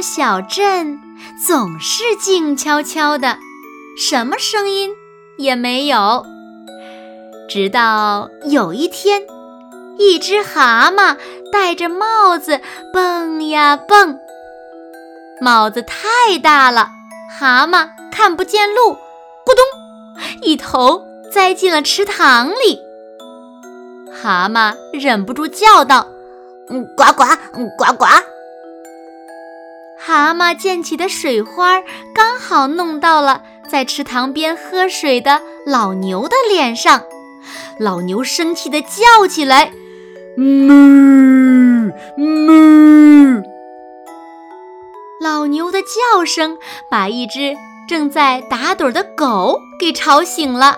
小镇总是静悄悄的，什么声音也没有。直到有一天，一只蛤蟆戴着帽子蹦呀蹦，帽子太大了，蛤蟆看不见路，咕咚，一头栽进了池塘里。蛤蟆忍不住叫道：“嗯，呱呱，嗯，呱呱。”蛤蟆溅起的水花刚好弄到了在池塘边喝水的老牛的脸上，老牛生气地叫起来：“哞哞！”老牛的叫声把一只正在打盹的狗给吵醒了。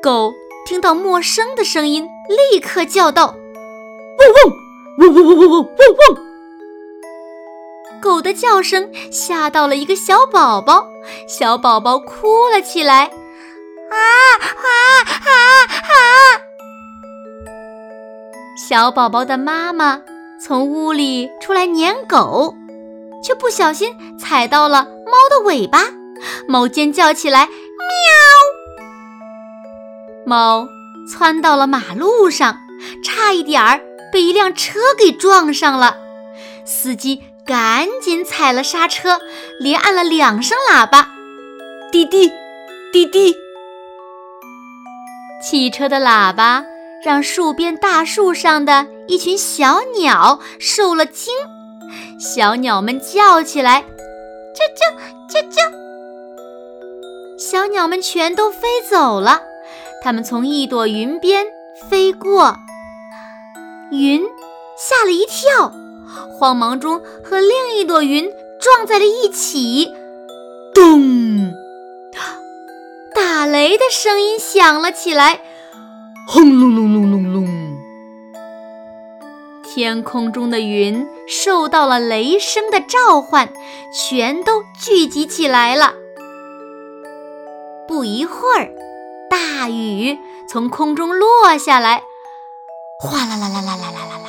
狗听到陌生的声音，立刻叫道：“汪汪！汪汪汪汪汪汪汪！”狗的叫声吓到了一个小宝宝，小宝宝哭了起来，啊啊啊啊！小宝宝的妈妈从屋里出来撵狗，却不小心踩到了猫的尾巴，猫尖叫起来，喵！猫窜到了马路上，差一点儿被一辆车给撞上了，司机。赶紧踩了刹车，连按了两声喇叭，滴滴滴滴。汽车的喇叭让树边大树上的一群小鸟受了惊，小鸟们叫起来：“啾啾啾啾！”小鸟们全都飞走了，它们从一朵云边飞过，云吓了一跳。慌忙中和另一朵云撞在了一起，咚！打雷的声音响了起来，轰隆隆隆隆隆！天空中的云受到了雷声的召唤，全都聚集起来了。不一会儿，大雨从空中落下来，哗啦啦啦啦啦啦啦啦。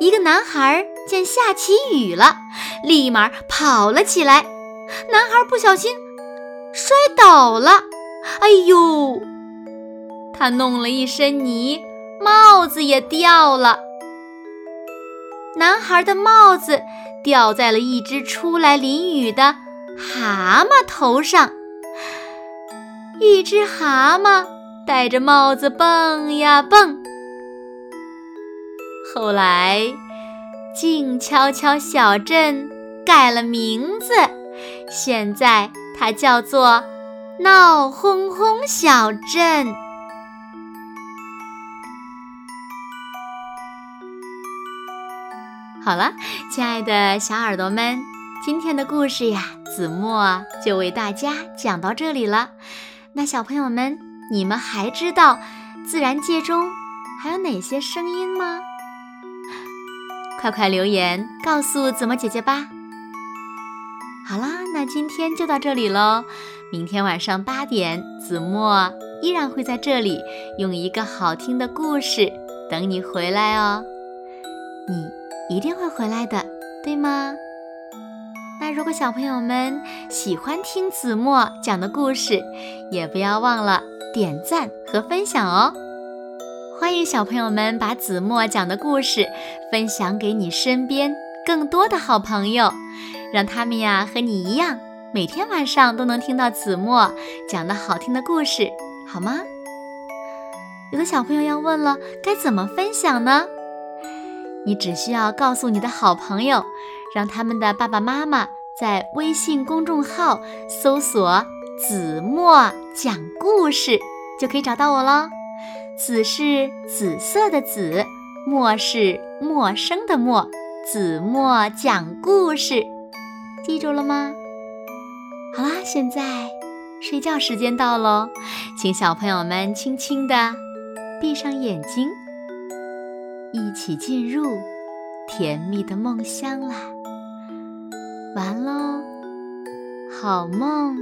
一个男孩见下起雨了，立马跑了起来。男孩不小心摔倒了，哎呦！他弄了一身泥，帽子也掉了。男孩的帽子掉在了一只出来淋雨的蛤蟆头上。一只蛤蟆戴着帽子蹦呀蹦。后来，静悄悄小镇改了名字，现在它叫做闹哄哄小镇。好了，亲爱的小耳朵们，今天的故事呀，子墨就为大家讲到这里了。那小朋友们，你们还知道自然界中还有哪些声音吗？快快留言告诉子墨姐姐吧！好啦，那今天就到这里喽。明天晚上八点，子墨依然会在这里用一个好听的故事等你回来哦。你一定会回来的，对吗？那如果小朋友们喜欢听子墨讲的故事，也不要忘了点赞和分享哦。欢迎小朋友们把子墨讲的故事分享给你身边更多的好朋友，让他们呀和你一样，每天晚上都能听到子墨讲的好听的故事，好吗？有的小朋友要问了，该怎么分享呢？你只需要告诉你的好朋友，让他们的爸爸妈妈在微信公众号搜索“子墨讲故事”，就可以找到我喽。子是紫色的紫，墨是陌生的陌。子墨讲故事，记住了吗？好啦，现在睡觉时间到喽，请小朋友们轻轻地闭上眼睛，一起进入甜蜜的梦乡啦。完喽，好梦。